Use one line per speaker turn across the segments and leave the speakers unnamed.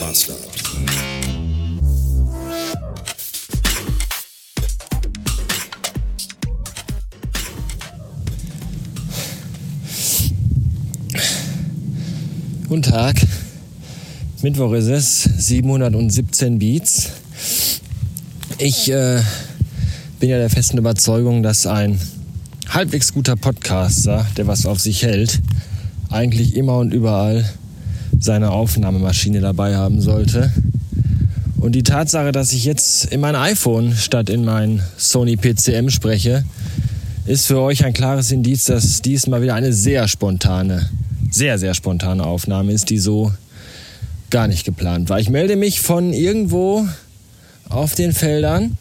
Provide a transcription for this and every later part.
Master.
Guten Tag. Mittwoch ist es, 717 Beats. Ich äh, bin ja der festen Überzeugung, dass ein halbwegs guter Podcaster, der was auf sich hält, eigentlich immer und überall seine Aufnahmemaschine dabei haben sollte. Und die Tatsache, dass ich jetzt in mein iPhone statt in mein Sony PCM spreche, ist für euch ein klares Indiz, dass dies mal wieder eine sehr spontane sehr, sehr spontane Aufnahme ist, die so gar nicht geplant war. Ich melde mich von irgendwo auf den Feldern,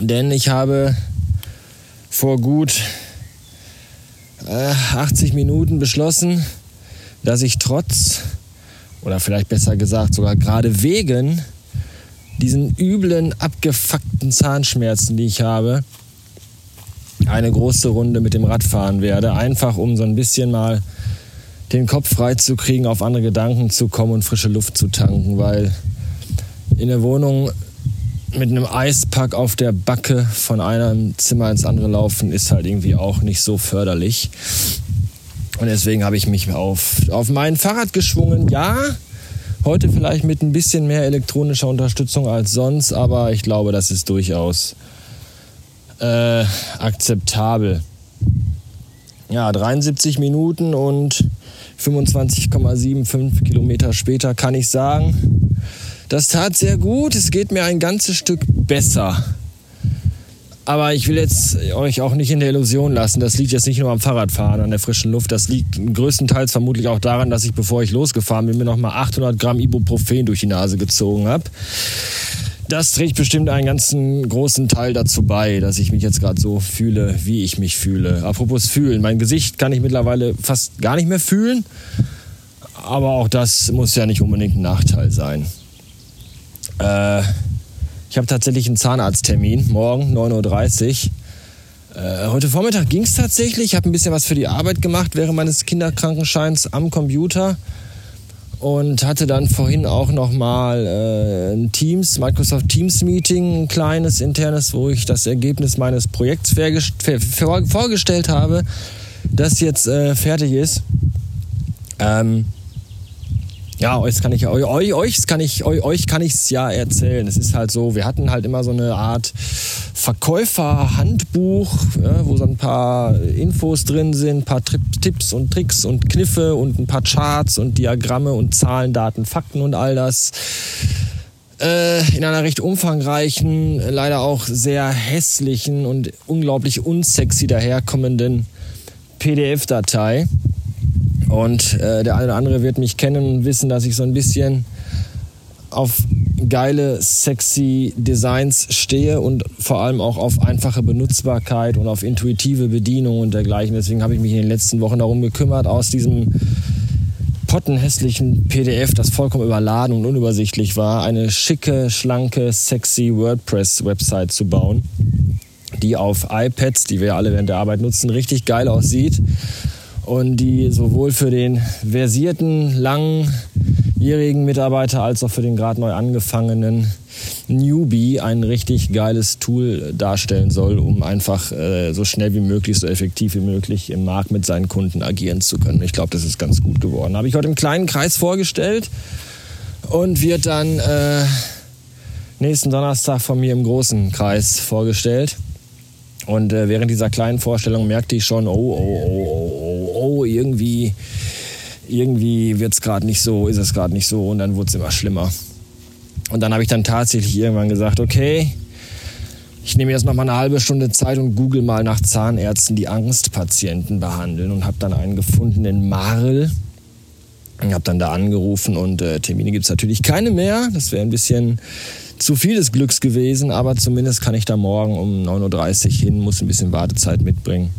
denn ich habe vor gut äh, 80 Minuten beschlossen, dass ich trotz, oder vielleicht besser gesagt sogar gerade wegen diesen üblen, abgefuckten Zahnschmerzen, die ich habe, eine große Runde mit dem Rad fahren werde. Einfach um so ein bisschen mal den Kopf frei zu kriegen, auf andere Gedanken zu kommen und frische Luft zu tanken, weil in der Wohnung mit einem Eispack auf der Backe von einem Zimmer ins andere laufen ist halt irgendwie auch nicht so förderlich. Und deswegen habe ich mich auf, auf mein Fahrrad geschwungen. Ja, heute vielleicht mit ein bisschen mehr elektronischer Unterstützung als sonst, aber ich glaube, das ist durchaus äh, akzeptabel. Ja, 73 Minuten und 25,75 Kilometer später kann ich sagen, das tat sehr gut. Es geht mir ein ganzes Stück besser. Aber ich will jetzt euch auch nicht in der Illusion lassen. Das liegt jetzt nicht nur am Fahrradfahren, an der frischen Luft. Das liegt größtenteils vermutlich auch daran, dass ich, bevor ich losgefahren bin, mir nochmal 800 Gramm Ibuprofen durch die Nase gezogen habe das trägt bestimmt einen ganzen großen Teil dazu bei, dass ich mich jetzt gerade so fühle, wie ich mich fühle. Apropos fühlen, mein Gesicht kann ich mittlerweile fast gar nicht mehr fühlen, aber auch das muss ja nicht unbedingt ein Nachteil sein. Äh, ich habe tatsächlich einen Zahnarzttermin, morgen 9.30 Uhr. Äh, heute Vormittag ging es tatsächlich. Ich habe ein bisschen was für die Arbeit gemacht während meines Kinderkrankenscheins am Computer und hatte dann vorhin auch noch mal äh, ein Teams, Microsoft Teams Meeting, ein kleines internes, wo ich das Ergebnis meines Projekts vorgestellt habe, das jetzt äh, fertig ist. Ähm, ja, euch kann ich euch, euch kann ich euch, euch kann ich's ja erzählen. Es ist halt so, wir hatten halt immer so eine Art Verkäuferhandbuch, ja, wo so ein paar Infos drin sind, ein paar Tipps und Tricks und Kniffe und ein paar Charts und Diagramme und Zahlen, Daten, Fakten und all das äh, in einer recht umfangreichen, leider auch sehr hässlichen und unglaublich unsexy daherkommenden PDF-Datei. Und äh, der eine oder andere wird mich kennen und wissen, dass ich so ein bisschen auf geile, sexy Designs stehe und vor allem auch auf einfache Benutzbarkeit und auf intuitive Bedienung und dergleichen. Deswegen habe ich mich in den letzten Wochen darum gekümmert, aus diesem pottenhässlichen PDF, das vollkommen überladen und unübersichtlich war, eine schicke, schlanke, sexy WordPress-Website zu bauen, die auf iPads, die wir alle während der Arbeit nutzen, richtig geil aussieht und die sowohl für den versierten, langjährigen Mitarbeiter als auch für den gerade neu angefangenen Newbie ein richtig geiles Tool darstellen soll, um einfach äh, so schnell wie möglich, so effektiv wie möglich im Markt mit seinen Kunden agieren zu können. Ich glaube, das ist ganz gut geworden. Habe ich heute im kleinen Kreis vorgestellt und wird dann äh, nächsten Donnerstag von mir im großen Kreis vorgestellt. Und äh, während dieser kleinen Vorstellung merkte ich schon, oh, oh, oh, oh, irgendwie, irgendwie wird es gerade nicht so, ist es gerade nicht so und dann wurde es immer schlimmer. Und dann habe ich dann tatsächlich irgendwann gesagt, okay, ich nehme jetzt noch mal eine halbe Stunde Zeit und google mal nach Zahnärzten, die Angstpatienten behandeln und habe dann einen gefunden in Marl. Ich habe dann da angerufen und äh, Termine gibt es natürlich keine mehr. Das wäre ein bisschen zu viel des Glücks gewesen, aber zumindest kann ich da morgen um 9.30 Uhr hin, muss ein bisschen Wartezeit mitbringen.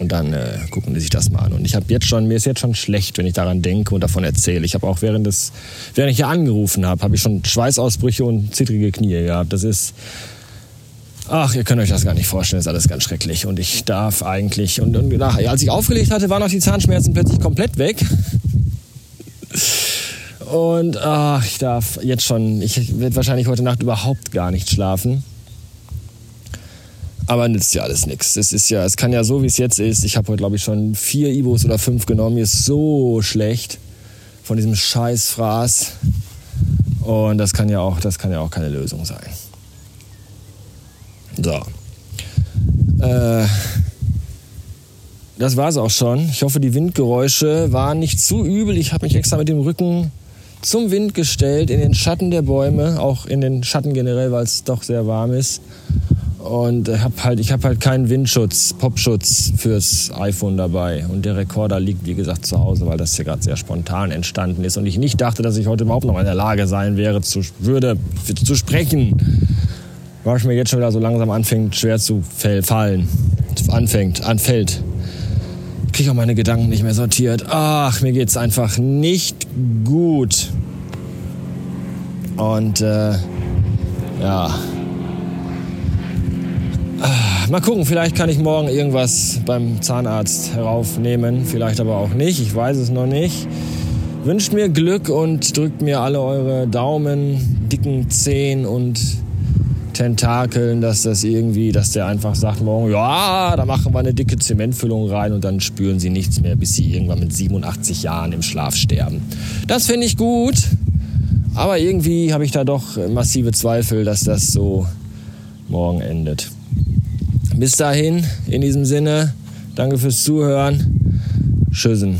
Und dann äh, gucken die sich das mal an. Und ich habe jetzt schon, mir ist jetzt schon schlecht, wenn ich daran denke und davon erzähle. Ich habe auch während des, während ich hier angerufen habe, habe ich schon Schweißausbrüche und zittrige Knie gehabt. Das ist, ach, ihr könnt euch das gar nicht vorstellen, ist alles ganz schrecklich. Und ich darf eigentlich, und, und als ich aufgelegt hatte, waren auch die Zahnschmerzen plötzlich komplett weg. Und ach, ich darf jetzt schon, ich werde wahrscheinlich heute Nacht überhaupt gar nicht schlafen. Aber nützt ja alles nichts. Es ist ja, es kann ja so, wie es jetzt ist. Ich habe heute, glaube ich, schon vier Ibos oder fünf genommen. Mir ist so schlecht von diesem Scheißfraß. Und das kann ja auch, das kann ja auch keine Lösung sein. So. Äh, das war's auch schon. Ich hoffe, die Windgeräusche waren nicht zu übel. Ich habe mich extra mit dem Rücken zum Wind gestellt, in den Schatten der Bäume, auch in den Schatten generell, weil es doch sehr warm ist. Und hab halt, ich habe halt keinen Windschutz, Popschutz fürs iPhone dabei. Und der Rekorder liegt, wie gesagt, zu Hause, weil das hier gerade sehr spontan entstanden ist. Und ich nicht dachte, dass ich heute überhaupt noch in der Lage sein wäre, zu, würde, zu sprechen. Was mir jetzt schon wieder so langsam anfängt, schwer zu fallen. Anfängt, anfällt. Kriege auch meine Gedanken nicht mehr sortiert. Ach, mir geht's einfach nicht gut. Und äh, ja. Mal gucken, vielleicht kann ich morgen irgendwas beim Zahnarzt heraufnehmen, vielleicht aber auch nicht, ich weiß es noch nicht. Wünscht mir Glück und drückt mir alle eure Daumen, dicken Zehen und Tentakeln, dass das irgendwie, dass der einfach sagt morgen, ja, da machen wir eine dicke Zementfüllung rein und dann spüren sie nichts mehr, bis sie irgendwann mit 87 Jahren im Schlaf sterben. Das finde ich gut, aber irgendwie habe ich da doch massive Zweifel, dass das so morgen endet. Bis dahin, in diesem Sinne, danke fürs Zuhören. Tschüssen.